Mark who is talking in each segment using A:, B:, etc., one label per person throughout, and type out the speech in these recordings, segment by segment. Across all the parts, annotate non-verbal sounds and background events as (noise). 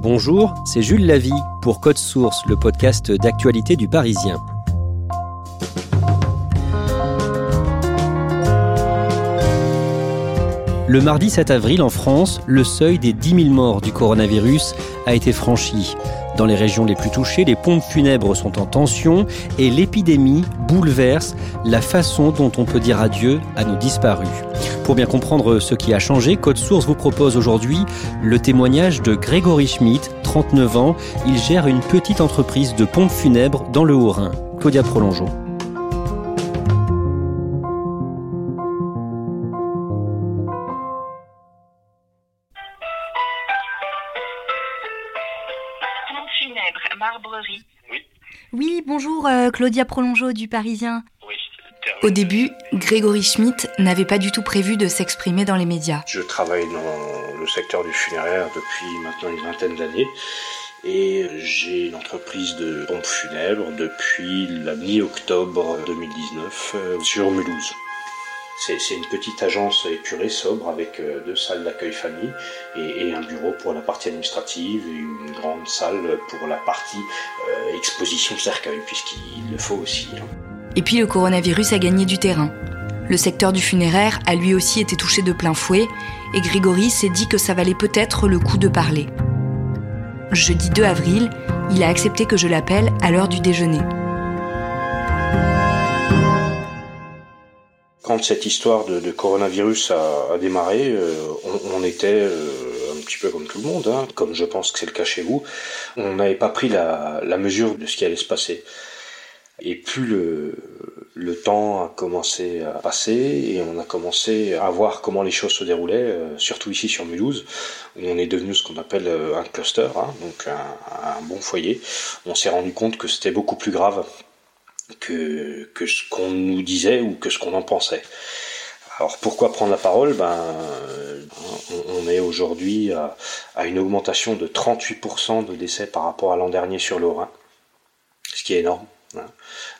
A: Bonjour, c'est Jules Lavie pour Code Source, le podcast d'actualité du Parisien. Le mardi 7 avril en France, le seuil des 10 000 morts du coronavirus a été franchi. Dans les régions les plus touchées, les pompes funèbres sont en tension et l'épidémie bouleverse la façon dont on peut dire adieu à nos disparus. Pour bien comprendre ce qui a changé, Code Source vous propose aujourd'hui le témoignage de Grégory Schmitt, 39 ans. Il gère une petite entreprise de pompes funèbres dans le Haut-Rhin. Claudia Prolongeau.
B: Oui, bonjour euh, Claudia Prolongeau du Parisien. Au début, Grégory Schmitt n'avait pas du tout prévu de s'exprimer dans les médias.
C: Je travaille dans le secteur du funéraire depuis maintenant une vingtaine d'années et j'ai une entreprise de pompes funèbres depuis la mi-octobre 2019 euh, sur Mulhouse. C'est une petite agence épurée, sobre, avec euh, deux salles d'accueil famille et, un bureau pour la partie administrative et une grande salle pour la partie euh, exposition cercueil, puisqu'il le faut aussi. Hein.
B: Et puis le coronavirus a gagné du terrain. Le secteur du funéraire a lui aussi été touché de plein fouet et Grégory s'est dit que ça valait peut-être le coup de parler. Jeudi 2 avril, il a accepté que je l'appelle à l'heure du déjeuner.
C: Quand cette histoire de, coronavirus a, démarré, euh, on, était euh, un petit peu comme tout le monde, hein, comme je pense que c'est le cas chez vous. On n'avait pas pris la, mesure de ce qui allait se passer. Et plus le, temps a commencé à passer et on a commencé à voir comment les choses se déroulaient, euh, surtout ici sur Mulhouse, où on est devenu ce qu'on appelle un cluster, hein, donc un bon foyer, on s'est rendu compte que c'était beaucoup plus grave que, que ce qu'on nous disait ou que ce qu'on en pensait. Alors pourquoi prendre la parole? Ben, on, est aujourd'hui à, à, une augmentation de 38% de décès par rapport à l'an dernier sur le Rhin, ce qui est énorme.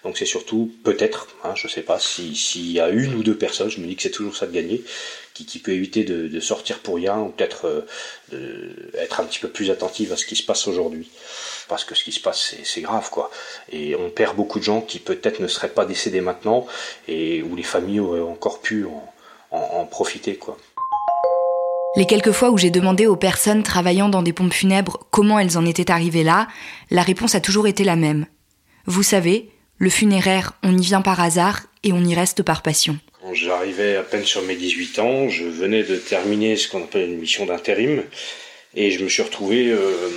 C: Donc c'est surtout peut-être, hein, je ne sais pas, s'il y a une ou deux personnes, je me dis que c'est toujours ça de gagner, qui, qui peut éviter de, sortir pour rien ou peut-être euh, être un petit peu plus attentive à ce qui se passe aujourd'hui. Parce que ce qui se passe, c'est grave, quoi. Et on perd beaucoup de gens qui peut-être ne seraient pas décédés maintenant et où les familles auraient encore pu en, en profiter, quoi.
B: Les quelques fois où j'ai demandé aux personnes travaillant dans des pompes funèbres comment elles en étaient arrivées là, la réponse a toujours été la même. Vous savez, le funéraire, on y vient par hasard et on y reste par passion.
C: Quand j'arrivais à peine sur mes 18 ans, je venais de terminer ce qu'on appelle une mission d'intérim et je me suis retrouvé euh,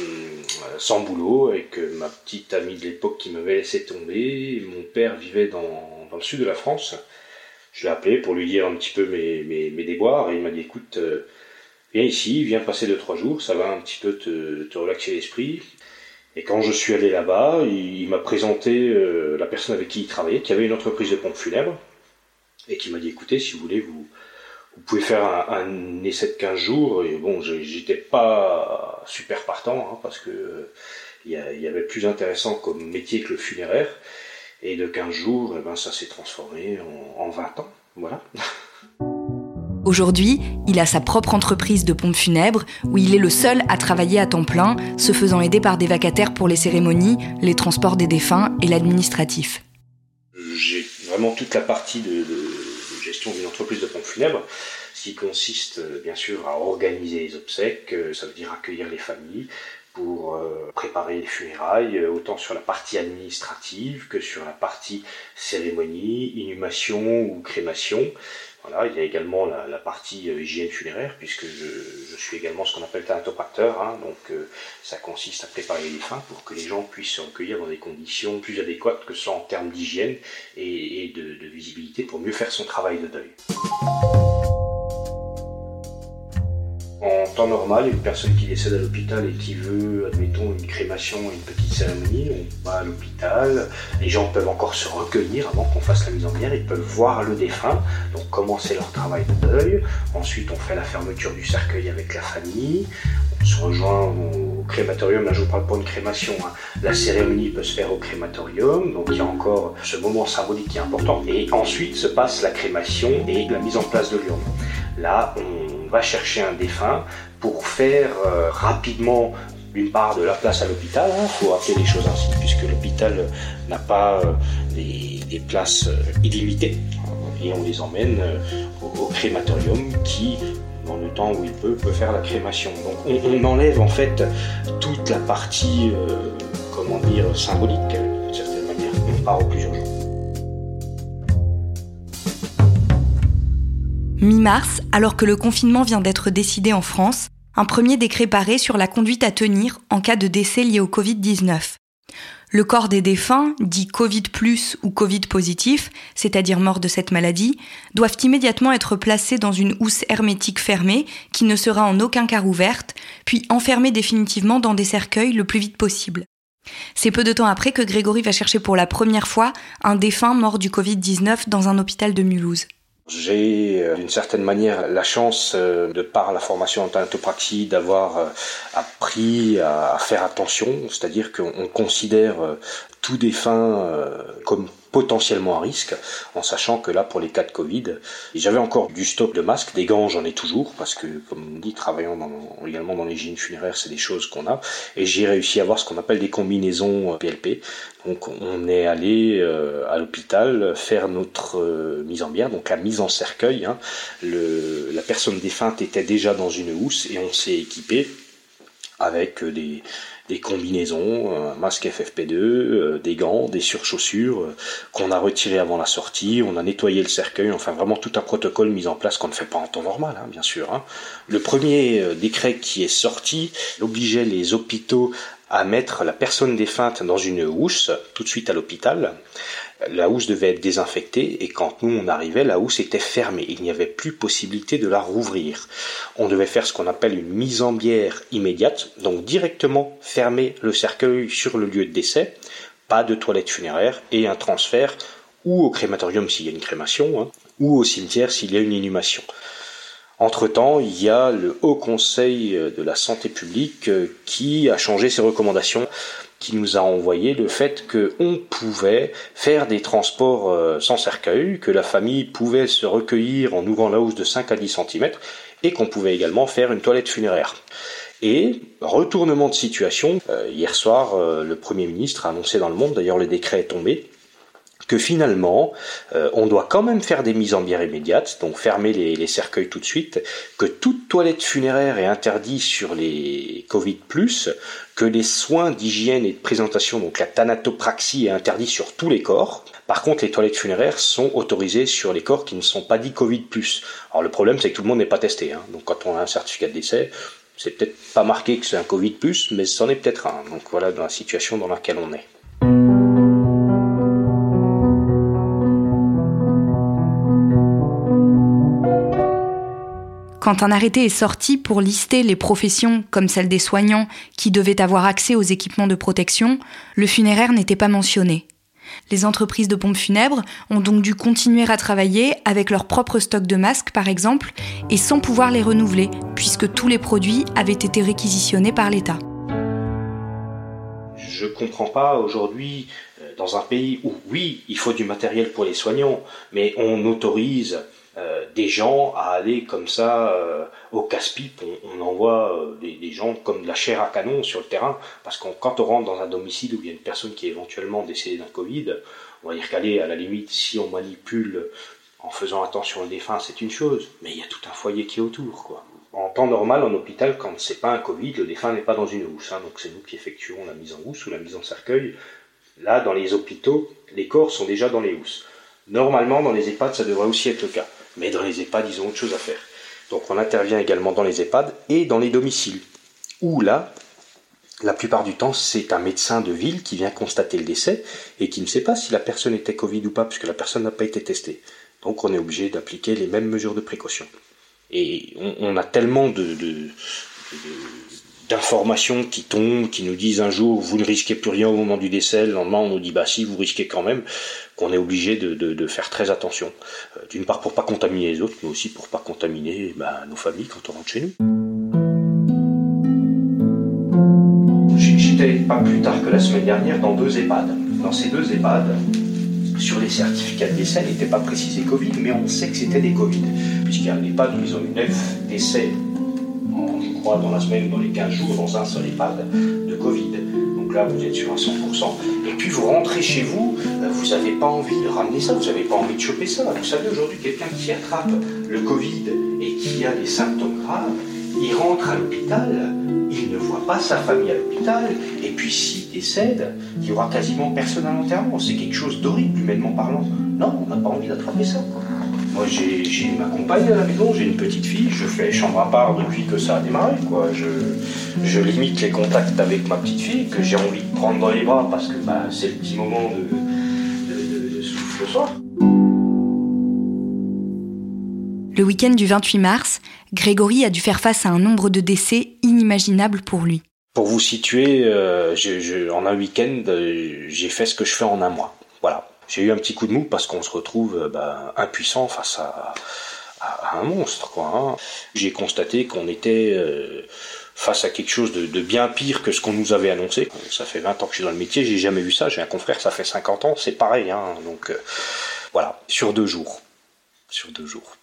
C: sans boulot avec ma petite amie de l'époque qui m'avait laissé tomber. Mon père vivait dans, le sud de la France. Je l'ai appelé pour lui dire un petit peu mes, déboires et il m'a dit écoute, euh, viens ici, viens passer deux trois jours, ça va un petit peu te relaxer l'esprit et quand je suis allé là-bas, il, m'a présenté euh, la personne avec qui il travaillait, qui avait une entreprise de pompes funèbres, et qui m'a dit écoutez, si vous voulez, vous, vous pouvez faire un, essai de 15 jours. Et bon, j'étais pas super partant, hein, parce que euh, il y, avait plus intéressant comme métier que le funéraire. Et de 15 jours, eh ben, ça s'est transformé en, en 20 ans. Voilà. (laughs)
B: Aujourd'hui, il a sa propre entreprise de pompes funèbres où il est le seul à travailler à temps plein, se faisant aider par des vacataires pour les cérémonies, les transports des défunts et l'administratif.
C: J'ai vraiment toute la partie de, gestion d'une entreprise de pompes funèbres, ce qui consiste bien sûr à organiser les obsèques, ça veut dire accueillir les familles, pour préparer les funérailles, autant sur la partie administrative que sur la partie cérémonie, inhumation ou crémation. Voilà, il y a également la, partie euh, hygiène funéraire, puisque je, suis également ce qu'on appelle thanatopracteur, hein, donc euh, ça consiste à préparer les défunts pour que les gens puissent se recueillir dans des conditions plus adéquates que ce soit en termes d'hygiène et, de, de visibilité pour mieux faire son travail de deuil. En temps normal, une personne qui décède à l'hôpital et qui veut, admettons, une crémation, une petite cérémonie, on va à l'hôpital, les gens peuvent encore se recueillir avant qu'on fasse la mise en bière, ils peuvent voir le défunt, donc commencer leur travail de deuil. Ensuite, on fait la fermeture du cercueil avec la famille, on se rejoint au crématorium, là je vous parle pas de crémation, hein. la cérémonie peut se faire au crématorium, donc il y a encore ce moment symbolique qui est important. Et ensuite se passe la crémation et la mise en place de l'urne. Là, on va chercher un défunt pour faire euh, rapidement une part de la place à l'hôpital. Il hein. faut appeler les choses ainsi, puisque l'hôpital n'a pas euh, des, places euh, illimitées. Et on les emmène au, crématorium qui, dans le temps où il peut, peut faire la crémation. Donc on, enlève en fait toute la partie, comment dire, symbolique, d'une certaine manière. On part au plus urgent.
B: Mi-mars, alors que le confinement vient d'être décidé en France, un premier décret paraît sur la conduite à tenir en cas de décès lié au Covid-19. Le corps des défunts, dit Covid ou Covid positif, c'est-à-dire mort de cette maladie, doivent immédiatement être placés dans une housse hermétique fermée qui ne sera en aucun cas ouverte, puis enfermés définitivement dans des cercueils le plus vite possible. C'est peu de temps après que Grégory va chercher pour la première fois un défunt mort du Covid-19 dans un hôpital de Mulhouse.
C: J'ai euh, d'une certaine manière la chance, euh, de par la formation en thanatopraxie, d'avoir euh, appris à faire attention, c'est-à-dire qu'on considère tout défunt comme potentiellement à risque, en sachant que là, pour les cas de Covid, j'avais encore du stock de masques, des gants, j'en ai toujours, parce que, comme on dit, travaillant dans, également dans l'hygiène funéraire, c'est des choses qu'on a, et j'ai réussi à avoir ce qu'on appelle des combinaisons PLP. Euh, donc, on est allé euh, à l'hôpital faire notre euh, mise en bière, donc la mise en cercueil. Hein. Le, la personne défunte était déjà dans une housse, et on s'est équipé avec des, des combinaisons, un masque FFP2, euh, des gants, des surchaussures euh, qu'on a retirés avant la sortie, on a nettoyé le cercueil, enfin vraiment tout un protocole mis en place qu'on ne fait pas en temps normal, hein, bien sûr. Hein. Le premier euh, décret qui est sorti obligeait les hôpitaux à mettre la personne défunte dans une housse tout de suite à l'hôpital la housse devait être désinfectée et quand nous on arrivait, la housse était fermée. Il n'y avait plus possibilité de la rouvrir. On devait faire ce qu'on appelle une mise en bière immédiate, donc directement fermer le cercueil sur le lieu de décès, pas de toilette funéraire et un transfert ou au crématorium s'il y a une crémation, hein, ou au cimetière s'il y a une inhumation. Entre-temps, il y a le Haut Conseil de la Santé publique euh, qui a changé ses recommandations qui nous a envoyé le fait qu'on pouvait faire des transports euh, sans cercueil, que la famille pouvait se recueillir en ouvrant la housse de 5 à 10 cm et qu'on pouvait également faire une toilette funéraire. Et retournement de situation, euh, hier soir, le Premier ministre a annoncé dans le monde, d'ailleurs le décret est tombé, que finalement, euh, on doit quand même faire des mises en bière immédiates, donc fermer les, cercueils tout de suite, que toute toilette funéraire est interdite sur les Covid+, que les soins d'hygiène et de présentation, donc la thanatopraxie est interdite sur tous les corps. Par contre, les toilettes funéraires sont autorisées sur les corps qui ne sont pas dits Covid+. Alors le problème, c'est que tout le monde n'est pas testé. Hein. Donc quand on a un certificat de décès, c'est peut-être pas marqué que c'est un Covid+, mais c'en est peut-être un. Donc voilà dans la situation dans laquelle on est.
B: Quand un arrêté est sorti pour lister les professions comme celle des soignants qui devaient avoir accès aux équipements de protection, le funéraire n'était pas mentionné. Les entreprises de pompes funèbres ont donc dû continuer à travailler avec leur propre stock de masques par exemple et sans pouvoir les renouveler puisque tous les produits avaient été réquisitionnés par l'État.
C: Je ne comprends pas aujourd'hui euh, dans un pays où oui, il faut du matériel pour les soignants, mais on autorise euh, des gens à aller comme ça euh, au casse-pipe. On, envoie euh, des, gens comme de la chair à canon sur le terrain, parce que quand on rentre dans un domicile où il y a une personne qui est éventuellement décédée d'un Covid, on va dire qu'aller à la limite, si on manipule en faisant attention au défunt, c'est une chose, mais il y a tout un foyer qui est autour, quoi. En temps normal, en hôpital, quand c'est pas un Covid, le défunt n'est pas dans une housse, hein, donc c'est nous qui effectuons la mise en housse ou la mise en cercueil. Là, dans les hôpitaux, les corps sont déjà dans les housses. Normalement, dans les EHPAD, ça devrait aussi être le cas, mais dans les EHPAD, ils ont autre chose à faire. Donc on intervient également dans les EHPAD et dans les domiciles, où là, la plupart du temps, c'est un médecin de ville qui vient constater le décès et qui ne sait pas si la personne était Covid ou pas, puisque la personne n'a pas été testée. Donc on est obligé d'appliquer les mêmes mesures de précaution. Et on, a tellement de, d'informations qui tombent, qui nous disent un jour vous ne risquez plus rien au moment du décès, le lendemain on nous dit bah si vous risquez quand même, qu'on est obligé de, faire très attention. Euh, d'une part pour pas contaminer les autres, mais aussi pour pas contaminer bah, nos familles quand on rentre chez nous. J'étais pas plus tard que la semaine dernière dans deux EHPAD. Dans ces deux EHPAD, sur les certificats de décès, n'était pas précisé Covid, mais on sait que c'était des Covid, puisqu'il y a un EHPAD où ils ont eu 9 décès, je dans la semaine, dans les 15 jours, dans un seul EHPAD de Covid. Donc là, vous êtes sur un 100%. Et puis vous rentrez chez vous, euh, vous n'avez pas envie de ramener ça, vous n'avez pas envie de choper ça. Vous savez, aujourd'hui, quelqu'un qui attrape le Covid et qui a des symptômes graves, il rentre à l'hôpital, il ne voit pas sa famille à l'hôpital, et puis s'il décède, il n'y aura quasiment personne à l'enterrement. C'est quelque chose d'horrible, humainement parlant. Non, on n'a pas envie d'attraper ça. Moi, j'ai ma compagne à la maison, j'ai une petite fille, je fais chambre à part depuis que ça a démarré. Quoi. Je, limite les contacts avec ma petite fille, que j'ai envie de prendre dans les bras parce que bah, c'est le petit moment de, de, de souffle le soir.
B: Le week-end du 28 mars, Grégory a dû faire face à un nombre de décès inimaginable pour lui.
C: Pour vous situer, euh, en un week-end, euh, j'ai fait ce que je fais en un mois. Voilà. J'ai eu un petit coup de mou parce qu'on se retrouve euh, bah, impuissant face à, un monstre. Hein. J'ai constaté qu'on était face à quelque chose de, bien pire que ce qu'on nous avait annoncé. Ça fait 20 ans que je suis dans le métier, j'ai jamais vu ça. J'ai un confrère, ça fait 50 ans, c'est pareil. Hein. Donc voilà, sur deux jours. Sur deux jours.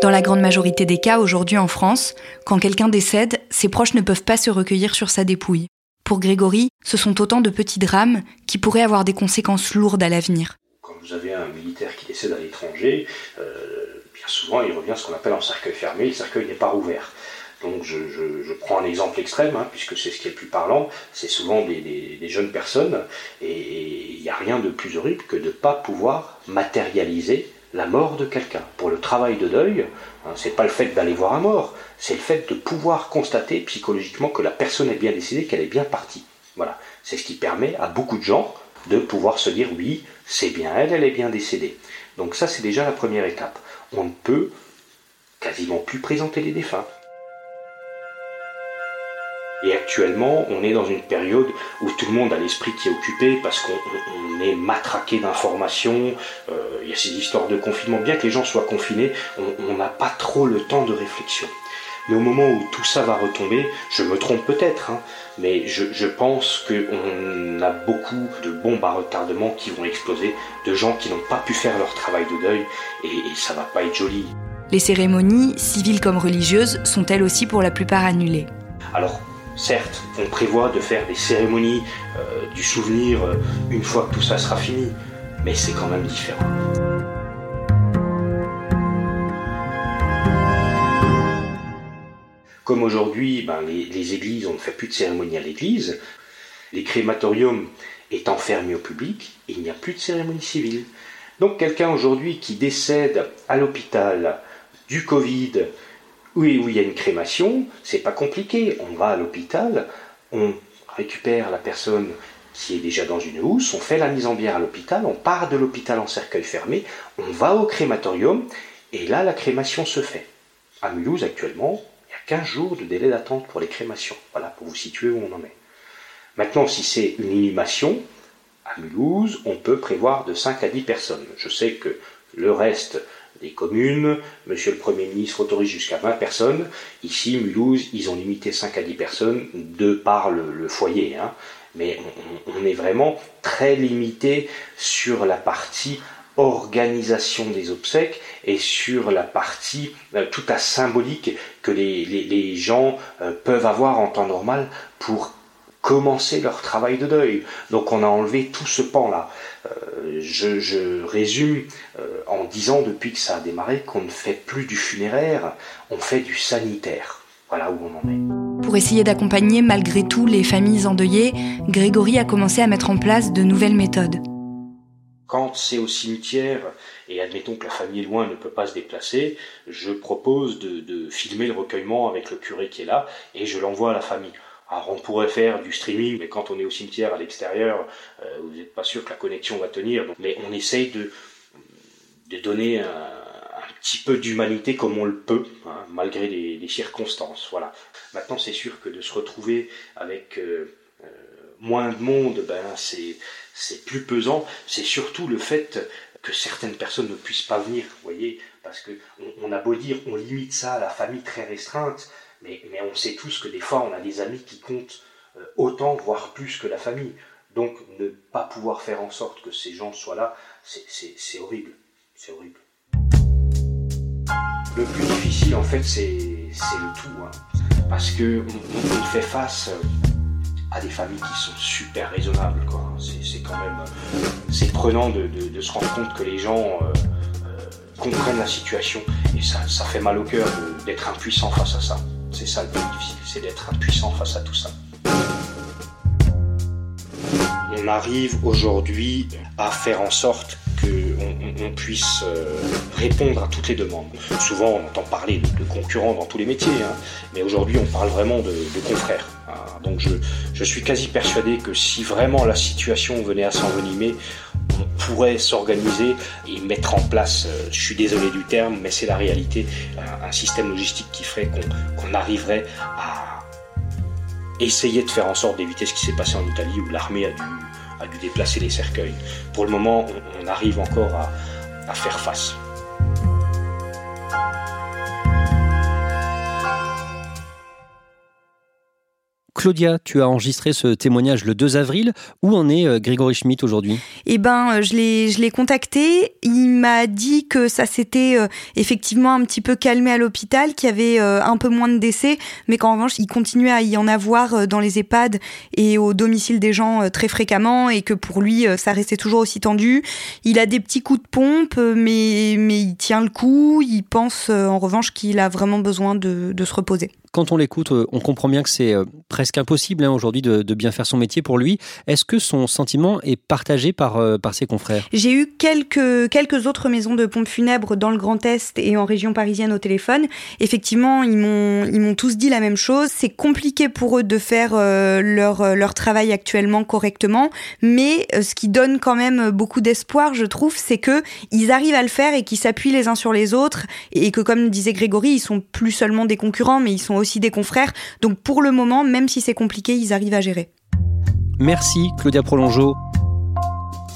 B: Dans la grande majorité des cas aujourd'hui en France, quand quelqu'un décède, ses proches ne peuvent pas se recueillir sur sa dépouille. Pour Grégory, ce sont autant de petits drames qui pourraient avoir des conséquences lourdes à l'avenir.
C: Quand vous avez un militaire qui décède à l'étranger, euh, bien souvent il revient ce qu'on appelle en cercueil fermé, le cercueil n'est pas rouvert. Donc je, prends un exemple extrême, hein, puisque c'est ce qui est le plus parlant, c'est souvent des, jeunes personnes, et il n'y a rien de plus horrible que de ne pas pouvoir matérialiser la mort de quelqu'un. Pour le travail de deuil, hein, c'est pas le fait d'aller voir un mort, c'est le fait de pouvoir constater psychologiquement que la personne est bien décédée, qu'elle est bien partie. Voilà, c'est ce qui permet à beaucoup de gens de pouvoir se dire oui, c'est bien elle, elle est bien décédée. Donc ça, c'est déjà la première étape. On ne peut quasiment plus présenter les défunts. Et actuellement, on est dans une période où tout le monde a l'esprit qui est occupé parce qu'on est matraqué d'informations. Euh, il y a ces histoires de confinement. Bien que les gens soient confinés, on n'a pas trop le temps de réflexion. Mais au moment où tout ça va retomber, je me trompe peut-être, hein, mais je, pense qu'on a beaucoup de bombes à retardement qui vont exploser, de gens qui n'ont pas pu faire leur travail de deuil, et, et ça va pas être joli.
B: Les cérémonies, civiles comme religieuses, sont elles aussi pour la plupart annulées?
C: Alors, Certes, on prévoit de faire des cérémonies euh, du souvenir euh, une fois que tout ça sera fini, mais c'est quand même différent. Comme aujourd'hui, ben, les, églises, on ne fait plus de cérémonie à l'église, les crématoriums étant fermés au public, il n'y a plus de cérémonie civile. Donc quelqu'un aujourd'hui qui décède à l'hôpital du Covid, oui, où il y a une crémation, c'est pas compliqué. On va à l'hôpital, on récupère la personne qui est déjà dans une housse, on fait la mise en bière à l'hôpital, on part de l'hôpital en cercueil fermé, on va au crématorium, et là la crémation se fait. À Mulhouse actuellement, il y a 15 jours de délai d'attente pour les crémations. Voilà, pour vous situer où on en est. Maintenant, si c'est une inhumation, à Mulhouse, on peut prévoir de 5 à 10 personnes. Je sais que le reste des communes. Monsieur le Premier ministre autorise jusqu'à 20 personnes. Ici, Mulhouse, ils ont limité 5 à 10 personnes de par le, foyer. Hein. Mais on, est vraiment très limité sur la partie organisation des obsèques et sur la partie euh, tout à symbolique que les, gens euh, peuvent avoir en temps normal pour commencer leur travail de deuil. Donc on a enlevé tout ce pan-là. Euh, je, résume euh, en disant depuis que ça a démarré qu'on ne fait plus du funéraire, on fait du sanitaire. Voilà où on en est.
D: Pour essayer d'accompagner malgré tout les familles endeuillées, Grégory a commencé à mettre en place de nouvelles méthodes.
C: Quand c'est au cimetière, et admettons que la famille est loin ne peut pas se déplacer, je propose de filmer le recueillement avec le curé qui est là, et je l'envoie à la famille. Alors on pourrait faire du streaming, mais quand on est au cimetière à l'extérieur, euh, vous n'êtes pas sûr que la connexion va tenir. mais on essaye de, donner un, petit peu d'humanité comme on le peut, hein, malgré les, circonstances. Voilà. Maintenant, c'est sûr que de se retrouver avec euh, euh, moins de monde, ben c'est plus pesant. C'est surtout le fait que certaines personnes ne puissent pas venir, vous voyez, parce que on a beau dire, on limite ça à la famille très restreinte. Mais, on sait tous que des fois, on a des amis qui comptent euh, autant, voire plus que la famille. Donc, ne pas pouvoir faire en sorte que ces gens soient là, c'est horrible. C'est horrible. Le plus difficile, en fait, c'est le tout. Hein. Parce que on, fait face euh, à des familles qui sont super raisonnables. C'est quand même euh, c'est prenant de, se rendre compte que les gens comprennent la situation. Et ça fait mal au cœur d'être impuissant face à ça. C'est ça le plus difficile, c'est d'être impuissant face à tout ça. On arrive aujourd'hui à faire en sorte on puisse euh, répondre à toutes les demandes. Souvent, on entend parler de, concurrents dans tous les métiers, hein, mais aujourd'hui, on parle vraiment de, confrères. Hein. Donc, je, je suis quasi persuadé que si vraiment la situation venait à s'envenimer, on pourrait s'organiser et mettre en place, euh, je suis désolé du terme, mais c'est la réalité, un, système logistique qui ferait qu'on arriverait à essayer de faire en sorte d'éviter ce qui s'est passé en Italie où l'armée a dû, a dû déplacer les cercueils. Pour le moment, on, arrive encore à faire face.
A: Claudia, tu as enregistré ce témoignage le 2 avril. Où en est euh, Grégory Schmitt aujourd'hui?
D: Eh ben, euh, je l'ai, je l'ai contacté. Il m'a dit que ça s'était euh, effectivement un petit peu calmé à l'hôpital, qu'il y avait un peu moins de décès, mais qu'en revanche, il continuait à y en avoir dans les EHPAD et au domicile des gens très fréquemment, et que pour lui, ça restait toujours aussi tendu. Il a des petits coups de pompe, mais, mais il tient le coup. Il pense en revanche qu'il a vraiment besoin de, de se reposer
A: quand on l'écoute, euh, on comprend bien que c'est euh, presque impossible hein, aujourd'hui de, bien faire son métier pour lui. Est-ce que son sentiment est partagé par, euh, par ses confrères?
D: J'ai eu quelques, quelques autres maisons de pompes funèbres dans le Grand Est et en région parisienne au téléphone. Effectivement, ils m'ont, tous dit la même chose. C'est compliqué pour eux de faire leur, leur travail actuellement correctement, mais ce qui donne quand même beaucoup d'espoir, je trouve, c'est que ils arrivent à le faire et qu'ils s'appuient les uns sur les autres et que, comme disait Grégory, ils sont plus seulement des concurrents, mais ils sont aussi des confrères. Donc pour le moment, même si c'est compliqué, ils arrivent à gérer.
A: Merci Claudia Prolongeau.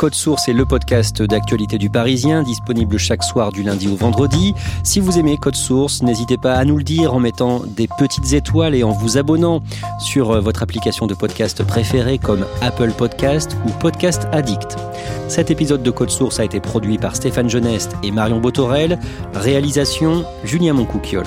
A: Code Source est le podcast d'actualité du Parisien, disponible chaque soir du lundi au vendredi. Si vous aimez Code Source, n'hésitez pas à nous le dire en mettant des petites étoiles et en vous abonnant sur votre application de podcast préférée comme Apple Podcast ou Podcast Addict. Cet épisode de Code Source a été produit par Stéphane Geneste et Marion Botorel. Réalisation Julien Moncouquiole.